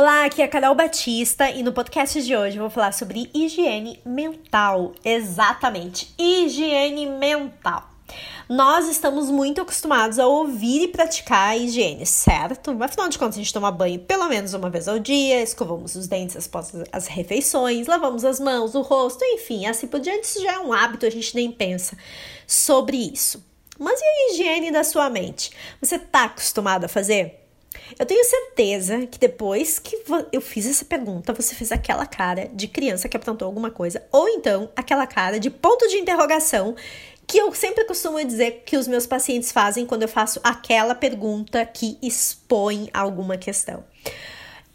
Olá, aqui é a Carol Batista e no podcast de hoje eu vou falar sobre higiene mental. Exatamente, higiene mental. Nós estamos muito acostumados a ouvir e praticar a higiene, certo? Afinal de contas, a gente toma banho pelo menos uma vez ao dia, escovamos os dentes após as refeições, lavamos as mãos, o rosto, enfim, assim por diante. Isso já é um hábito, a gente nem pensa sobre isso. Mas e a higiene da sua mente? Você está acostumado a fazer? Eu tenho certeza que depois que eu fiz essa pergunta, você fez aquela cara de criança que aprontou alguma coisa, ou então aquela cara de ponto de interrogação que eu sempre costumo dizer que os meus pacientes fazem quando eu faço aquela pergunta que expõe alguma questão.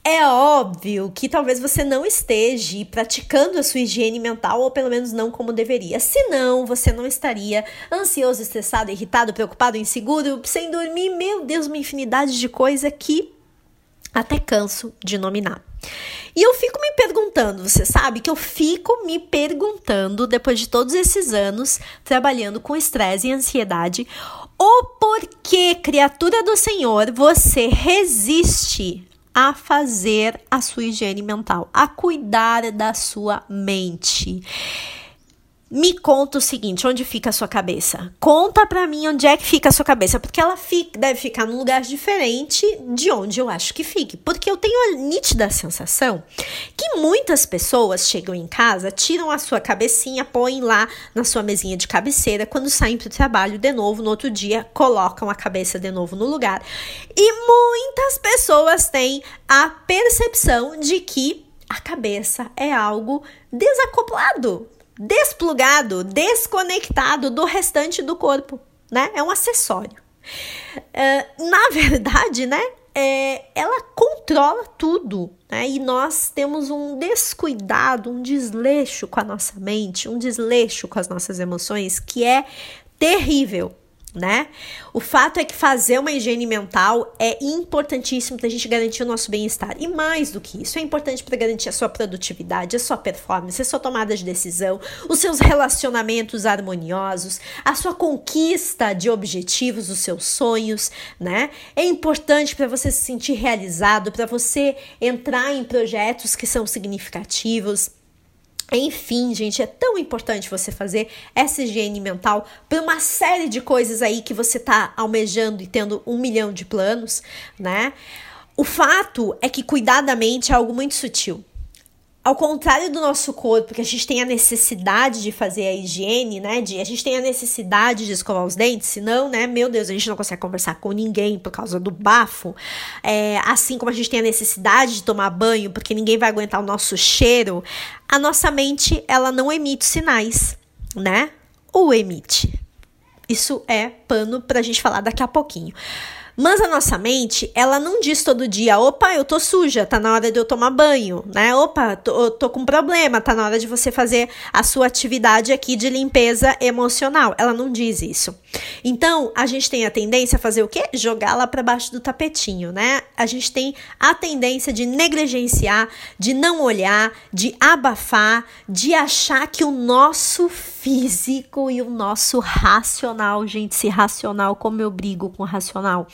É óbvio que talvez você não esteja praticando a sua higiene mental, ou pelo menos não como deveria. Senão, você não estaria ansioso, estressado, irritado, preocupado, inseguro, sem dormir. Meu Deus, uma infinidade de coisa que até canso de nominar. E eu fico me perguntando, você sabe que eu fico me perguntando, depois de todos esses anos trabalhando com estresse e ansiedade, o porquê, criatura do Senhor, você resiste a fazer a sua higiene mental, a cuidar da sua mente. Me conta o seguinte, onde fica a sua cabeça? Conta para mim onde é que fica a sua cabeça, porque ela fica, deve ficar num lugar diferente de onde eu acho que fique. Porque eu tenho a nítida sensação que muitas pessoas chegam em casa, tiram a sua cabecinha, põem lá na sua mesinha de cabeceira, quando saem para o trabalho de novo, no outro dia, colocam a cabeça de novo no lugar. E muitas pessoas têm a percepção de que a cabeça é algo desacoplado desplugado, desconectado do restante do corpo, né? É um acessório. Uh, na verdade, né? É, ela controla tudo, né? E nós temos um descuidado, um desleixo com a nossa mente, um desleixo com as nossas emoções que é terrível né? O fato é que fazer uma higiene mental é importantíssimo para a gente garantir o nosso bem-estar. E mais do que isso, é importante para garantir a sua produtividade, a sua performance, a sua tomada de decisão, os seus relacionamentos harmoniosos, a sua conquista de objetivos, os seus sonhos, né? É importante para você se sentir realizado, para você entrar em projetos que são significativos enfim, gente, é tão importante você fazer essa higiene mental para uma série de coisas aí que você tá almejando e tendo um milhão de planos, né? O fato é que cuidar da mente é algo muito sutil. Ao contrário do nosso corpo, que a gente tem a necessidade de fazer a higiene, né? De, a gente tem a necessidade de escovar os dentes, senão, né? Meu Deus, a gente não consegue conversar com ninguém por causa do bafo. É, assim como a gente tem a necessidade de tomar banho, porque ninguém vai aguentar o nosso cheiro, a nossa mente, ela não emite sinais, né? Ou emite. Isso é pano pra gente falar daqui a pouquinho. Mas a nossa mente, ela não diz todo dia, opa, eu tô suja, tá na hora de eu tomar banho, né? Opa, tô, tô com problema, tá na hora de você fazer a sua atividade aqui de limpeza emocional. Ela não diz isso. Então, a gente tem a tendência a fazer o quê? Jogar lá para baixo do tapetinho, né? A gente tem a tendência de negligenciar, de não olhar, de abafar, de achar que o nosso físico e o nosso racional, gente, se racional, como eu brigo com racional,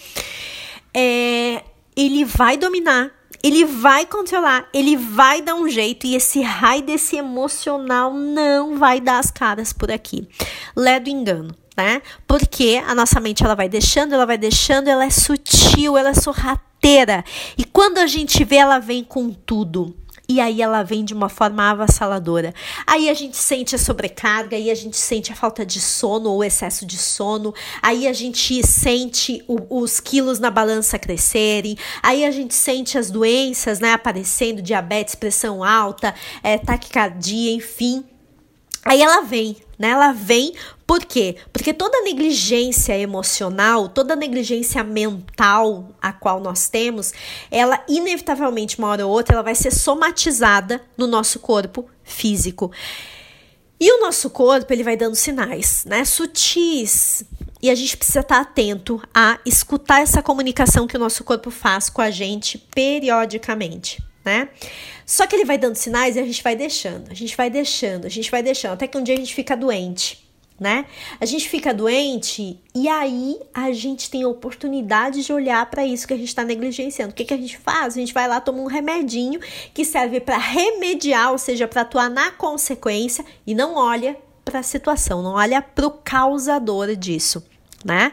é, ele vai dominar, ele vai controlar, ele vai dar um jeito e esse raio desse emocional não vai dar as caras por aqui. Lé do engano. Né? Porque a nossa mente ela vai deixando, ela vai deixando, ela é sutil, ela é sorrateira. E quando a gente vê, ela vem com tudo e aí ela vem de uma forma avassaladora. Aí a gente sente a sobrecarga, aí a gente sente a falta de sono ou excesso de sono, aí a gente sente o, os quilos na balança crescerem, aí a gente sente as doenças, né, aparecendo, diabetes, pressão alta, é, taquicardia, enfim. Aí ela vem, né? Ela vem por quê? Porque toda negligência emocional, toda negligência mental a qual nós temos, ela inevitavelmente, uma hora ou outra, ela vai ser somatizada no nosso corpo físico. E o nosso corpo, ele vai dando sinais, né? Sutis. E a gente precisa estar atento a escutar essa comunicação que o nosso corpo faz com a gente periodicamente, né? Só que ele vai dando sinais e a gente vai deixando, a gente vai deixando, a gente vai deixando, até que um dia a gente fica doente né? A gente fica doente e aí a gente tem a oportunidade de olhar para isso que a gente está negligenciando. O que, que a gente faz? A gente vai lá tomar um remedinho que serve para remediar, ou seja, para atuar na consequência e não olha para a situação, não olha para o causador disso né?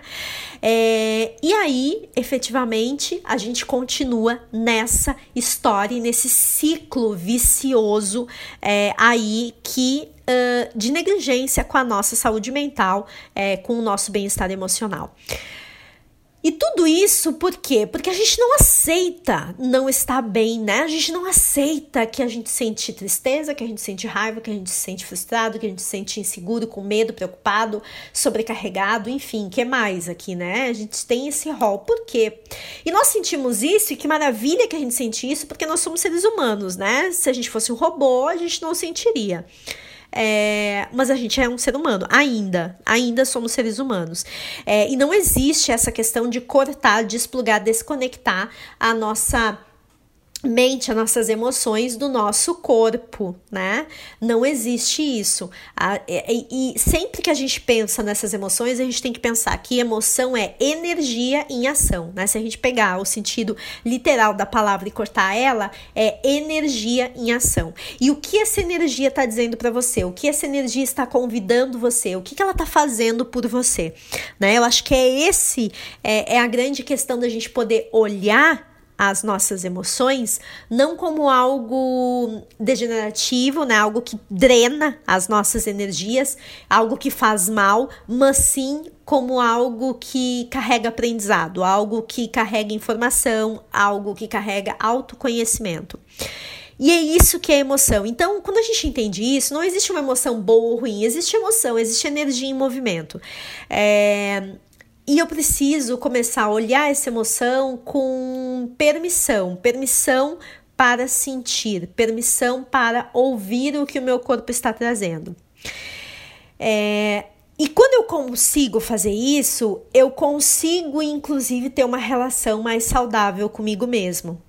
É, e aí, efetivamente, a gente continua nessa história, nesse ciclo vicioso é, aí que uh, de negligência com a nossa saúde mental, é, com o nosso bem-estar emocional. E tudo isso por quê? Porque a gente não aceita não estar bem, né? A gente não aceita que a gente sente tristeza, que a gente sente raiva, que a gente se sente frustrado, que a gente se sente inseguro, com medo, preocupado, sobrecarregado, enfim, que mais aqui, né? A gente tem esse rol. Por quê? E nós sentimos isso, e que maravilha que a gente sente isso, porque nós somos seres humanos, né? Se a gente fosse um robô, a gente não sentiria. É, mas a gente é um ser humano, ainda, ainda somos seres humanos. É, e não existe essa questão de cortar, desplugar, desconectar a nossa mente, as nossas emoções do nosso corpo, né? Não existe isso. E, e, sempre que a gente pensa nessas emoções, a gente tem que pensar que emoção é energia em ação, né? Se a gente pegar o sentido literal da palavra e cortar ela, é energia em ação. E o que essa energia está dizendo para você? O que essa energia está convidando você? O que, que ela está fazendo por você? Né? Eu acho que é esse é, é a grande questão da gente poder olhar as nossas emoções não como algo degenerativo, né, algo que drena as nossas energias, algo que faz mal, mas sim como algo que carrega aprendizado, algo que carrega informação, algo que carrega autoconhecimento. E é isso que é emoção. Então, quando a gente entende isso, não existe uma emoção boa ou ruim, existe emoção, existe energia em movimento. É, e eu preciso começar a olhar essa emoção com permissão, permissão para sentir, permissão para ouvir o que o meu corpo está trazendo. É, e quando eu consigo fazer isso, eu consigo inclusive ter uma relação mais saudável comigo mesmo.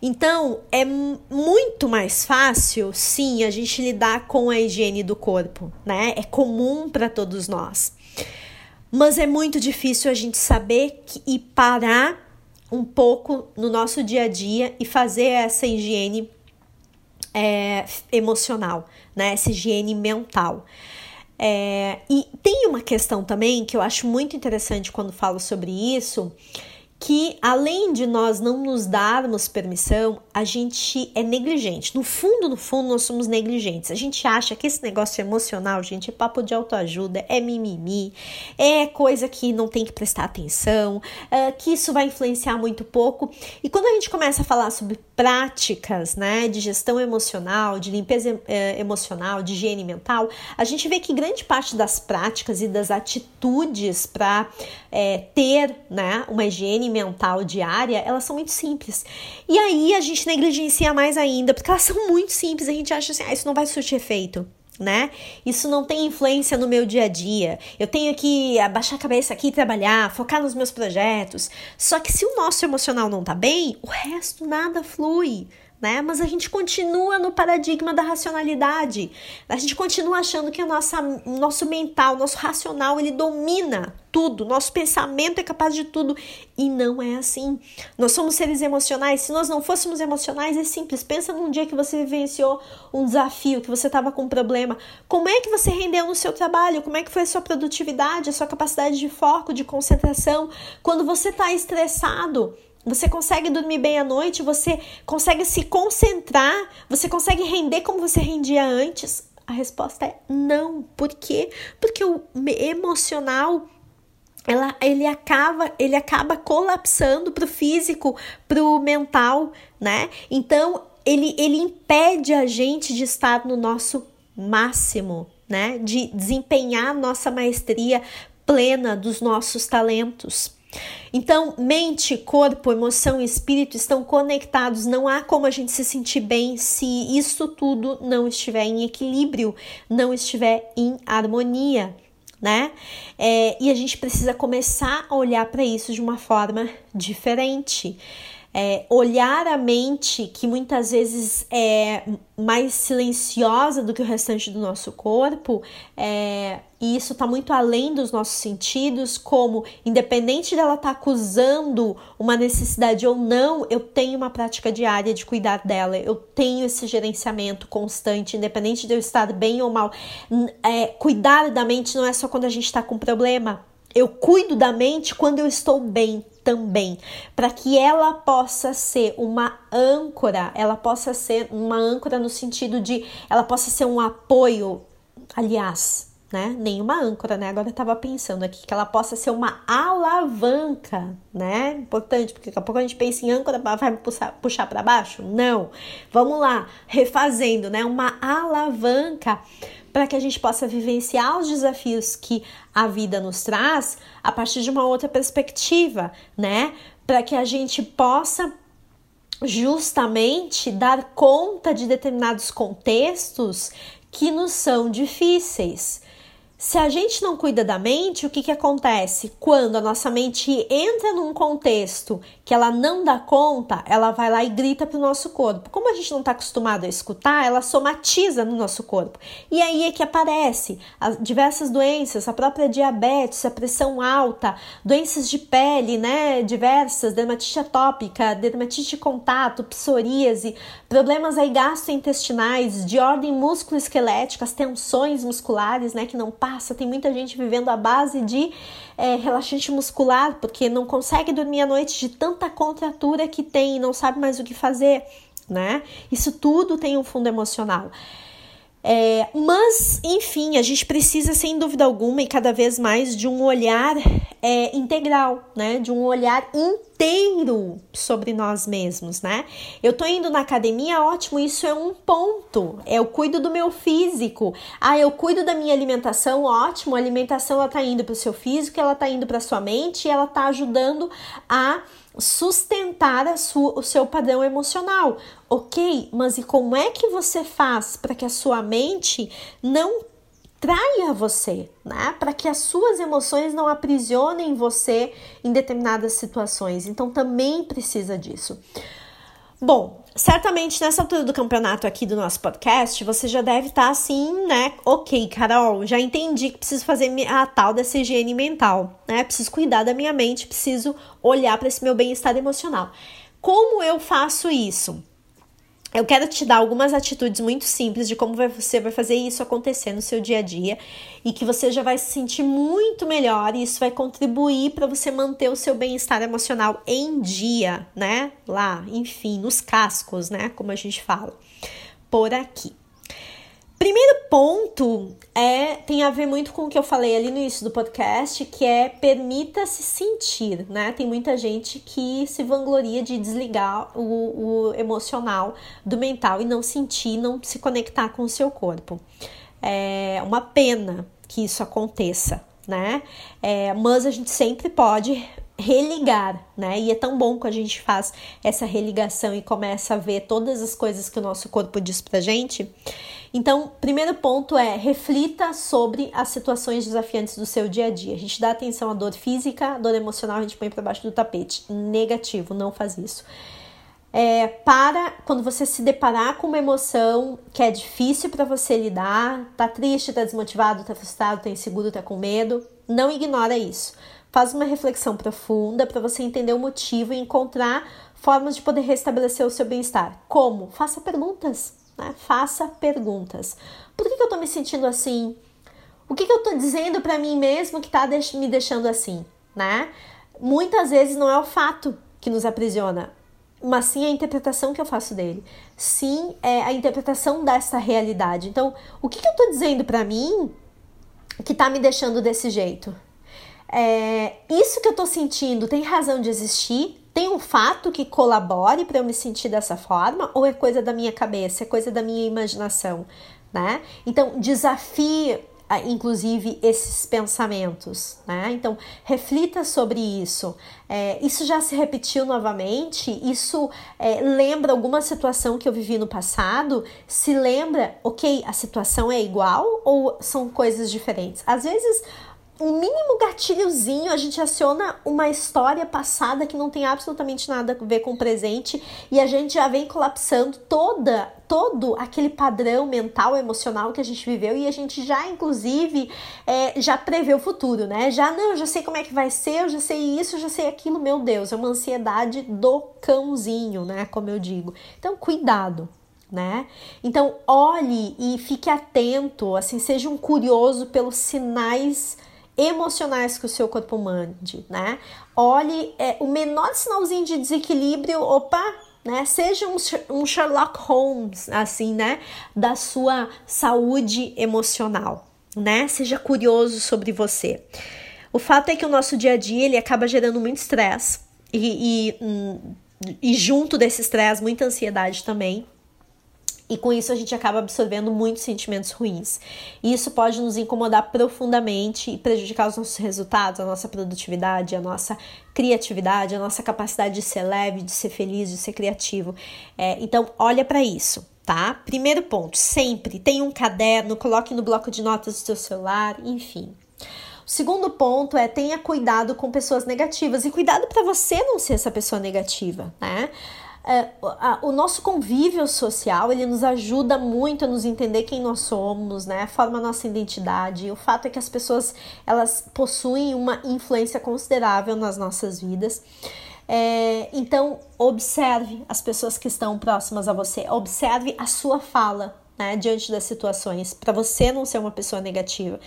Então, é muito mais fácil, sim, a gente lidar com a higiene do corpo, né? É comum para todos nós. Mas é muito difícil a gente saber que, e parar um pouco no nosso dia a dia e fazer essa higiene é, emocional, né? Essa higiene mental. É, e tem uma questão também que eu acho muito interessante quando falo sobre isso, que além de nós não nos darmos permissão, a gente é negligente. No fundo, no fundo, nós somos negligentes. A gente acha que esse negócio emocional, gente, é papo de autoajuda, é mimimi, é coisa que não tem que prestar atenção, é, que isso vai influenciar muito pouco. E quando a gente começa a falar sobre práticas, né, de gestão emocional, de limpeza é, emocional, de higiene mental, a gente vê que grande parte das práticas e das atitudes para é, ter, né, uma higiene mental diária, elas são muito simples. E aí a gente negligencia mais ainda, porque elas são muito simples, a gente acha assim, ah, isso não vai surtir efeito. Né? Isso não tem influência no meu dia a dia. Eu tenho que abaixar a cabeça aqui trabalhar, focar nos meus projetos. Só que se o nosso emocional não tá bem, o resto nada flui né? Mas a gente continua no paradigma da racionalidade. A gente continua achando que a nossa, o nosso mental, nosso racional, ele domina tudo. Nosso pensamento é capaz de tudo e não é assim. Nós somos seres emocionais. Se nós não fôssemos emocionais, é simples. Pensa num dia que você vivenciou um desafio, que você estava com um problema. Como é que você rendeu no seu trabalho? Como é que foi a sua produtividade, a sua capacidade de foco, de concentração? Quando você está estressado, você consegue dormir bem à noite? Você consegue se concentrar? Você consegue render como você rendia antes? A resposta é não. Por quê? Porque o emocional ela, ele acaba ele acaba colapsando para o físico, para o mental, né? Então ele, ele impede a gente de estar no nosso máximo, né? De desempenhar nossa maestria plena dos nossos talentos. Então, mente, corpo, emoção e espírito estão conectados. Não há como a gente se sentir bem se isso tudo não estiver em equilíbrio, não estiver em harmonia, né? É, e a gente precisa começar a olhar para isso de uma forma diferente. É, olhar a mente, que muitas vezes é mais silenciosa do que o restante do nosso corpo, é, e isso está muito além dos nossos sentidos, como independente dela estar tá acusando uma necessidade ou não, eu tenho uma prática diária de cuidar dela, eu tenho esse gerenciamento constante, independente de eu estar bem ou mal. É, cuidar da mente não é só quando a gente está com problema. Eu cuido da mente quando eu estou bem, também, para que ela possa ser uma âncora, ela possa ser uma âncora no sentido de ela possa ser um apoio, aliás, né? Nenhuma âncora, né? Agora eu tava pensando aqui que ela possa ser uma alavanca, né? Importante, porque daqui a pouco a gente pensa em âncora, vai puxar, puxar para baixo? Não. Vamos lá, refazendo, né? Uma alavanca para que a gente possa vivenciar os desafios que a vida nos traz a partir de uma outra perspectiva, né? Para que a gente possa justamente dar conta de determinados contextos que nos são difíceis. Se a gente não cuida da mente, o que, que acontece? Quando a nossa mente entra num contexto que ela não dá conta, ela vai lá e grita para o nosso corpo. Como a gente não está acostumado a escutar, ela somatiza no nosso corpo. E aí é que aparece as diversas doenças, a própria diabetes, a pressão alta, doenças de pele, né? Diversas, dermatite atópica, dermatite de contato, psoríase, problemas aí gastrointestinais, de ordem músculo-esquelética, as tensões musculares, né? Que não passa. Tem muita gente vivendo à base de é, relaxante muscular, porque não consegue dormir à noite de tanta contratura que tem e não sabe mais o que fazer, né? Isso tudo tem um fundo emocional. É, mas, enfim, a gente precisa, sem dúvida alguma, e cada vez mais, de um olhar é, integral, né? De um olhar inteiro sobre nós mesmos, né? Eu tô indo na academia, ótimo, isso é um ponto. Eu cuido do meu físico. Ah, eu cuido da minha alimentação, ótimo. A alimentação ela tá indo para o seu físico, ela tá indo para sua mente e ela tá ajudando a sustentar sua, o seu padrão emocional. Ok, mas e como é que você faz para que a sua mente não traia você, né? Para que as suas emoções não aprisionem você em determinadas situações. Então também precisa disso. Bom, certamente nessa altura do campeonato aqui do nosso podcast, você já deve estar tá assim, né? Ok, Carol, já entendi que preciso fazer a tal dessa higiene mental, né? Preciso cuidar da minha mente, preciso olhar para esse meu bem-estar emocional. Como eu faço isso? Eu quero te dar algumas atitudes muito simples de como você vai fazer isso acontecer no seu dia a dia e que você já vai se sentir muito melhor e isso vai contribuir para você manter o seu bem-estar emocional em dia, né? Lá, enfim, nos cascos, né? Como a gente fala por aqui. Primeiro ponto é tem a ver muito com o que eu falei ali no início do podcast, que é permita-se sentir, né? Tem muita gente que se vangloria de desligar o, o emocional do mental e não sentir, não se conectar com o seu corpo. É uma pena que isso aconteça, né? É, mas a gente sempre pode religar, né? E é tão bom que a gente faz essa religação e começa a ver todas as coisas que o nosso corpo diz pra gente. Então, primeiro ponto é reflita sobre as situações desafiantes do seu dia a dia. A gente dá atenção à dor física, à dor emocional, a gente põe para baixo do tapete. Negativo, não faz isso. É, para quando você se deparar com uma emoção que é difícil para você lidar, tá triste, tá desmotivado, tá frustrado, tá inseguro, tá com medo, não ignora isso. Faz uma reflexão profunda para você entender o motivo e encontrar formas de poder restabelecer o seu bem-estar. Como? Faça perguntas. Né? Faça perguntas. Por que, que eu tô me sentindo assim? O que, que eu tô dizendo para mim mesmo que tá me deixando assim? Né? Muitas vezes não é o fato que nos aprisiona, mas sim a interpretação que eu faço dele. Sim, é a interpretação dessa realidade. Então, o que, que eu tô dizendo para mim que tá me deixando desse jeito? É, isso que eu tô sentindo tem razão de existir? Tem um fato que colabore para eu me sentir dessa forma ou é coisa da minha cabeça, é coisa da minha imaginação, né? Então, desafie ah, inclusive esses pensamentos, né? Então reflita sobre isso. É, isso já se repetiu novamente? Isso é, lembra alguma situação que eu vivi no passado? Se lembra, ok, a situação é igual ou são coisas diferentes? Às vezes um mínimo gatilhozinho, a gente aciona uma história passada que não tem absolutamente nada a ver com o presente e a gente já vem colapsando toda todo aquele padrão mental, emocional que a gente viveu e a gente já, inclusive, é, já prevê o futuro, né? Já não, eu já sei como é que vai ser, eu já sei isso, eu já sei aquilo, meu Deus, é uma ansiedade do cãozinho, né? Como eu digo. Então, cuidado, né? Então, olhe e fique atento, assim, seja um curioso pelos sinais emocionais que o seu corpo mande, né? Olhe é, o menor sinalzinho de desequilíbrio, opa, né? Seja um, um Sherlock Holmes, assim, né? Da sua saúde emocional, né? Seja curioso sobre você. O fato é que o nosso dia a dia ele acaba gerando muito estresse e, e, hum, e junto desse estresse, muita ansiedade também. E com isso a gente acaba absorvendo muitos sentimentos ruins. E isso pode nos incomodar profundamente e prejudicar os nossos resultados, a nossa produtividade, a nossa criatividade, a nossa capacidade de ser leve, de ser feliz, de ser criativo. É, então, olha para isso, tá? Primeiro ponto, sempre tenha um caderno, coloque no bloco de notas do seu celular, enfim. O segundo ponto é tenha cuidado com pessoas negativas e cuidado para você não ser essa pessoa negativa, né? É, a, o nosso convívio social ele nos ajuda muito a nos entender quem nós somos, né? Forma a nossa identidade. O fato é que as pessoas elas possuem uma influência considerável nas nossas vidas. É, então, observe as pessoas que estão próximas a você, observe a sua fala, né, diante das situações, para você não ser uma pessoa negativa.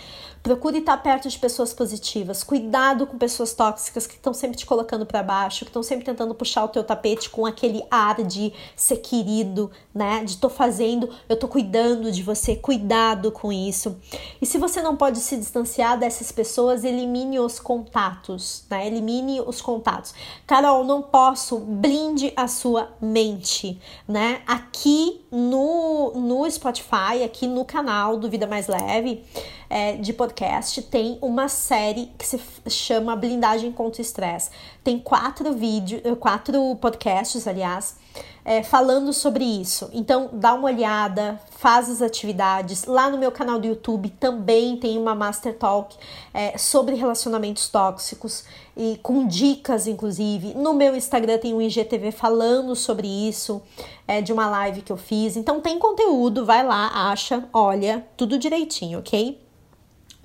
Procure estar perto de pessoas positivas. Cuidado com pessoas tóxicas que estão sempre te colocando para baixo, que estão sempre tentando puxar o teu tapete com aquele ar de ser querido, né? De tô fazendo, eu tô cuidando de você. Cuidado com isso. E se você não pode se distanciar dessas pessoas, elimine os contatos, né? Elimine os contatos. Carol, não posso. Blinde a sua mente, né? Aqui no, no Spotify, aqui no canal do Vida Mais Leve é, de podcast, tem uma série que se chama Blindagem contra o Estresse. Tem quatro vídeos, eh, quatro podcasts, aliás, é, falando sobre isso. Então, dá uma olhada, faz as atividades. Lá no meu canal do YouTube também tem uma Master Talk é, sobre relacionamentos tóxicos e com dicas, inclusive. No meu Instagram tem um IGTV falando sobre isso, é, de uma live que eu fiz. Então, tem conteúdo, vai lá, acha, olha, tudo direitinho, ok?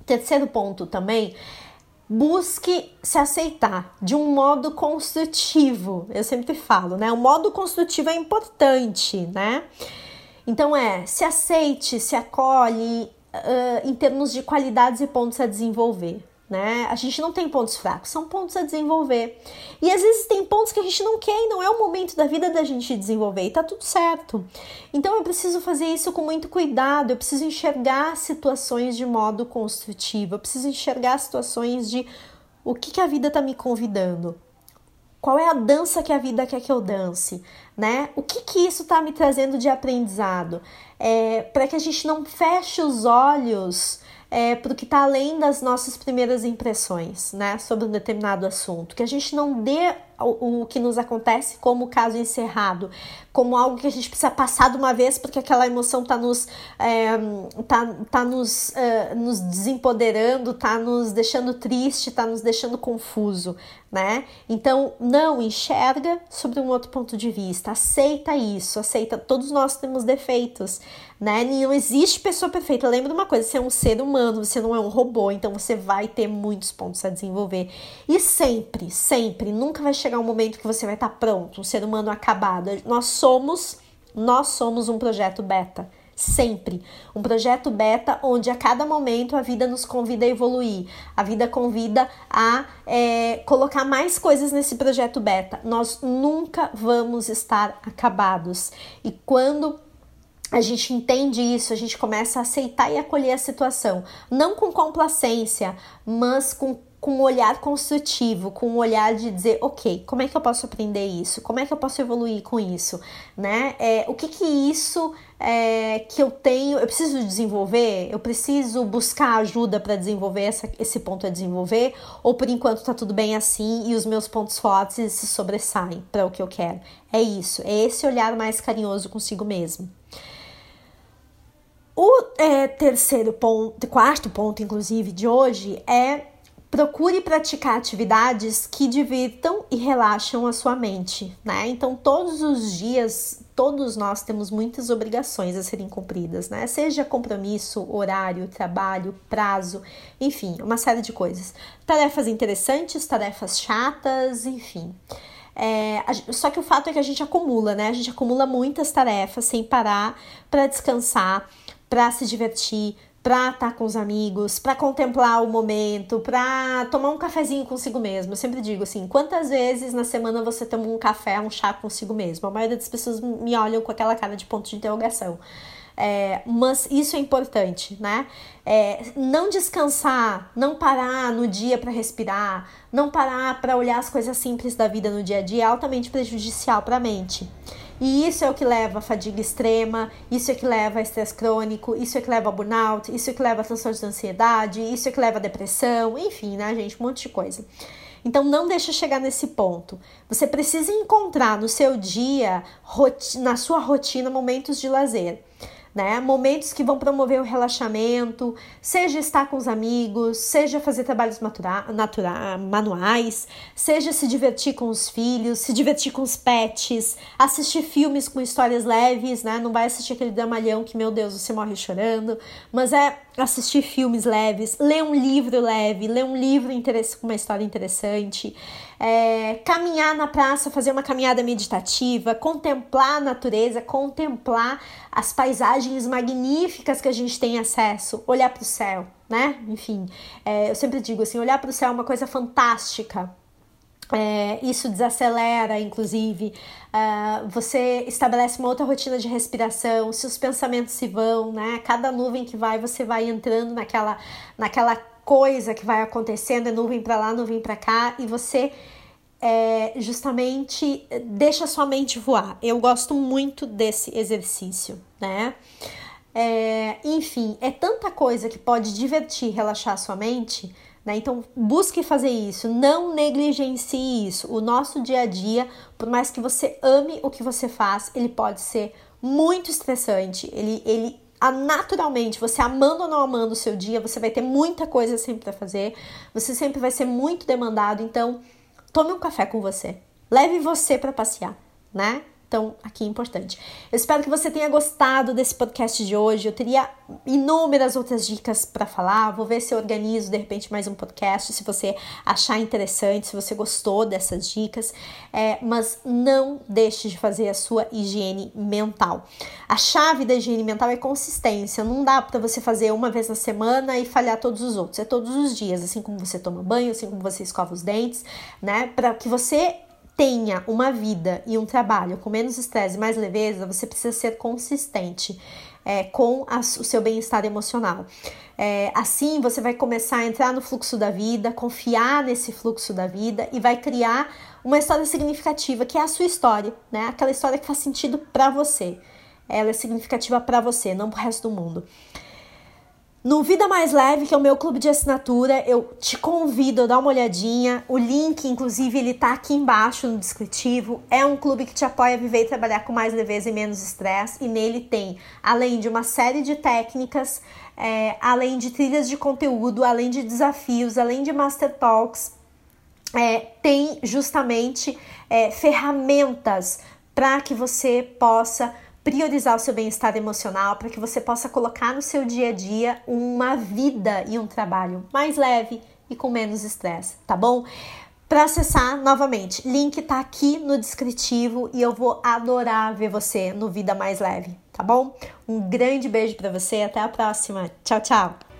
Terceiro ponto também, busque se aceitar de um modo construtivo. Eu sempre falo, né? O modo construtivo é importante, né? Então é, se aceite, se acolhe uh, em termos de qualidades e pontos a desenvolver né? A gente não tem pontos fracos, são pontos a desenvolver. E às vezes tem pontos que a gente não quer e não é o momento da vida da gente desenvolver e tá tudo certo. Então eu preciso fazer isso com muito cuidado, eu preciso enxergar situações de modo construtivo, eu preciso enxergar situações de o que, que a vida tá me convidando. Qual é a dança que a vida quer que eu dance, né? O que que isso tá me trazendo de aprendizado? É, para que a gente não feche os olhos é, para o que está além das nossas primeiras impressões, né, sobre um determinado assunto, que a gente não dê o, o que nos acontece como caso encerrado, como algo que a gente precisa passar de uma vez porque aquela emoção está nos, é, tá, tá nos, uh, nos desempoderando, está nos deixando triste, está nos deixando confuso, né? Então, não enxerga sobre um outro ponto de vista, aceita isso, aceita. Todos nós temos defeitos, né? Não existe pessoa perfeita. Lembra uma coisa: você é um ser humano, você não é um robô, então você vai ter muitos pontos a desenvolver. E sempre, sempre, nunca vai chegar um momento que você vai estar pronto, um ser humano acabado. Nós somos, nós somos um projeto beta. Sempre. Um projeto beta onde a cada momento a vida nos convida a evoluir, a vida convida a é, colocar mais coisas nesse projeto beta. Nós nunca vamos estar acabados. E quando a gente entende isso, a gente começa a aceitar e acolher a situação, não com complacência, mas com com um olhar construtivo, com um olhar de dizer, ok, como é que eu posso aprender isso? Como é que eu posso evoluir com isso? Né? É, o que que isso é, que eu tenho, eu preciso desenvolver? Eu preciso buscar ajuda para desenvolver essa, esse ponto a desenvolver? Ou por enquanto tá tudo bem assim e os meus pontos fortes se sobressaem para o que eu quero? É isso, é esse olhar mais carinhoso consigo mesmo. O é, terceiro ponto, quarto ponto, inclusive, de hoje é procure praticar atividades que divirtam e relaxam a sua mente, né? Então, todos os dias, todos nós temos muitas obrigações a serem cumpridas, né? Seja compromisso, horário, trabalho, prazo, enfim, uma série de coisas. Tarefas interessantes, tarefas chatas, enfim. É, só que o fato é que a gente acumula, né? A gente acumula muitas tarefas sem parar para descansar, para se divertir, para estar tá com os amigos, para contemplar o momento, para tomar um cafezinho consigo mesmo. Eu sempre digo assim: quantas vezes na semana você toma um café, um chá consigo mesmo? A maioria das pessoas me olham com aquela cara de ponto de interrogação. É, mas isso é importante, né? É, não descansar, não parar no dia para respirar, não parar para olhar as coisas simples da vida no dia a dia é altamente prejudicial para a mente. E isso é o que leva a fadiga extrema, isso é que leva a estresse crônico, isso é que leva a burnout, isso é que leva a transtorno de ansiedade, isso é que leva a depressão, enfim, né, gente, um monte de coisa. Então não deixa chegar nesse ponto. Você precisa encontrar no seu dia, na sua rotina, momentos de lazer né? Momentos que vão promover o relaxamento, seja estar com os amigos, seja fazer trabalhos natura, natura, manuais, seja se divertir com os filhos, se divertir com os pets, assistir filmes com histórias leves, né? Não vai assistir aquele dramalhão que, meu Deus, você morre chorando, mas é assistir filmes leves, ler um livro leve, ler um livro com uma história interessante, é, caminhar na praça, fazer uma caminhada meditativa, contemplar a natureza, contemplar as paisagens magníficas que a gente tem acesso, olhar para o céu, né? Enfim, é, eu sempre digo assim, olhar para o céu é uma coisa fantástica. É, isso desacelera, inclusive, uh, você estabelece uma outra rotina de respiração, seus pensamentos se vão, né? Cada nuvem que vai, você vai entrando naquela, naquela coisa que vai acontecendo, é nuvem para lá, nuvem para cá, e você é, justamente deixa sua mente voar. Eu gosto muito desse exercício, né? É, enfim, é tanta coisa que pode divertir, relaxar sua mente né? Então, busque fazer isso, não negligencie isso. O nosso dia a dia, por mais que você ame o que você faz, ele pode ser muito estressante. Ele, ele naturalmente, você amando ou não amando o seu dia, você vai ter muita coisa sempre para fazer, você sempre vai ser muito demandado. Então, tome um café com você, leve você para passear, né? Então, aqui é importante. Eu espero que você tenha gostado desse podcast de hoje. Eu teria inúmeras outras dicas para falar. Vou ver se eu organizo de repente mais um podcast, se você achar interessante, se você gostou dessas dicas. É, mas não deixe de fazer a sua higiene mental. A chave da higiene mental é consistência. Não dá para você fazer uma vez na semana e falhar todos os outros. É todos os dias, assim como você toma banho, assim como você escova os dentes, né? Para que você tenha uma vida e um trabalho com menos estresse e mais leveza, você precisa ser consistente é, com a, o seu bem-estar emocional. É, assim você vai começar a entrar no fluxo da vida, confiar nesse fluxo da vida e vai criar uma história significativa, que é a sua história, né? Aquela história que faz sentido para você. Ela é significativa para você, não para o resto do mundo. No Vida Mais Leve, que é o meu clube de assinatura, eu te convido a dar uma olhadinha. O link, inclusive, ele tá aqui embaixo no descritivo. É um clube que te apoia a viver e trabalhar com mais leveza e menos estresse. E nele tem, além de uma série de técnicas, é, além de trilhas de conteúdo, além de desafios, além de master talks, é, tem justamente é, ferramentas para que você possa priorizar o seu bem-estar emocional para que você possa colocar no seu dia a dia uma vida e um trabalho mais leve e com menos estresse, tá bom? Para acessar novamente, link tá aqui no descritivo e eu vou adorar ver você no Vida Mais Leve, tá bom? Um grande beijo para você, até a próxima. Tchau, tchau.